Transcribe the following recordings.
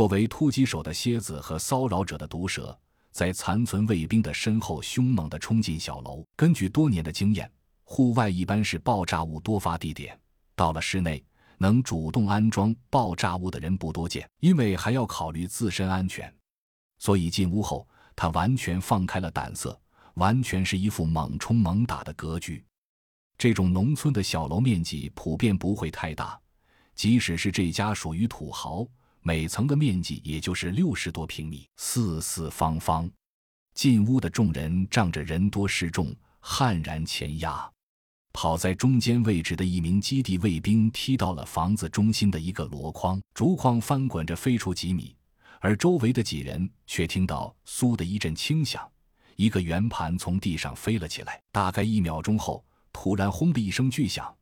作为突击手的蝎子和骚扰者的毒蛇，在残存卫兵的身后凶猛地冲进小楼。根据多年的经验，户外一般是爆炸物多发地点，到了室内，能主动安装爆炸物的人不多见，因为还要考虑自身安全。所以进屋后，他完全放开了胆色，完全是一副猛冲猛打的格局。这种农村的小楼面积普遍不会太大，即使是这家属于土豪，每层的面积也就是六十多平米，四四方方。进屋的众人仗着人多势众，悍然前压。跑在中间位置的一名基地卫兵踢到了房子中心的一个箩筐，竹筐翻滚着飞出几米，而周围的几人却听到“嗖”的一阵轻响，一个圆盘从地上飞了起来。大概一秒钟后。突然，轰的一声巨响，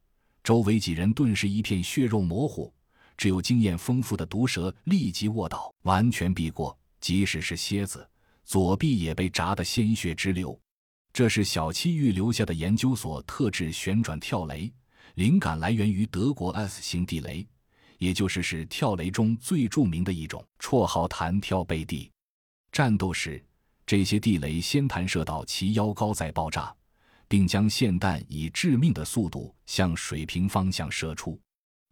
周围几人顿时一片血肉模糊，只有经验丰富的毒蛇立即卧倒，完全避过。即使是蝎子，左臂也被扎得鲜血直流。这是小七预留下的研究所特制旋转跳雷，灵感来源于德国 S 型地雷，也就是是跳雷中最著名的一种，绰号“弹跳背地”。战斗时，这些地雷先弹射到其腰高，再爆炸。并将霰弹以致命的速度向水平方向射出，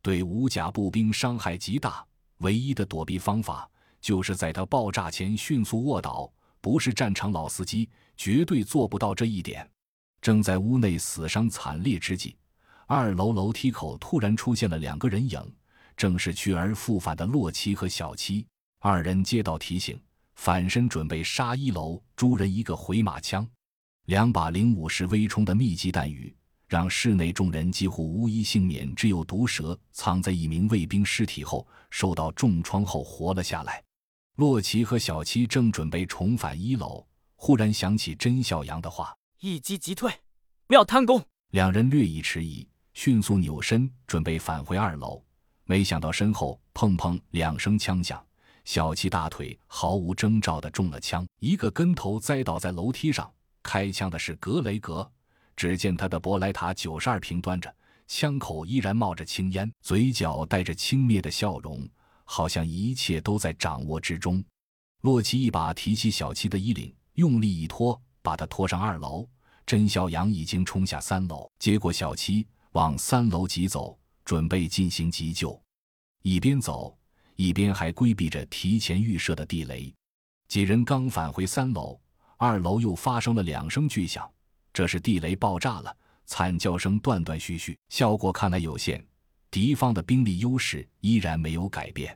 对无甲步兵伤害极大。唯一的躲避方法就是在它爆炸前迅速卧倒。不是战场老司机，绝对做不到这一点。正在屋内死伤惨烈之际，二楼楼梯口突然出现了两个人影，正是去而复返的洛奇和小七。二人接到提醒，反身准备杀一楼诸人一个回马枪。两把零五式微冲的密集弹雨，让室内众人几乎无一幸免。只有毒蛇藏在一名卫兵尸体后，受到重创后活了下来。洛奇和小七正准备重返一楼，忽然想起甄小阳的话：“一击即退，不要贪功。”两人略一迟疑，迅速扭身准备返回二楼，没想到身后砰砰两声枪响，小七大腿毫无征兆的中了枪，一个跟头栽倒在楼梯上。开枪的是格雷格，只见他的博莱塔九十二平端着，枪口依然冒着青烟，嘴角带着轻蔑的笑容，好像一切都在掌握之中。洛奇一把提起小七的衣领，用力一拖，把他拖上二楼。甄小阳已经冲下三楼，接过小七往三楼急走，准备进行急救。一边走，一边还规避着提前预设的地雷。几人刚返回三楼。二楼又发生了两声巨响，这是地雷爆炸了，惨叫声断断续续，效果看来有限。敌方的兵力优势依然没有改变，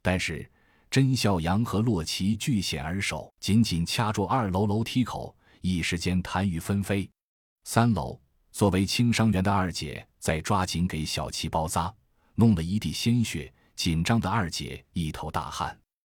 但是甄孝阳和洛奇据险而守，紧紧掐住二楼楼梯口，一时间弹雨纷飞。三楼作为轻伤员的二姐在抓紧给小七包扎，弄了一地鲜血，紧张的二姐一头大汗。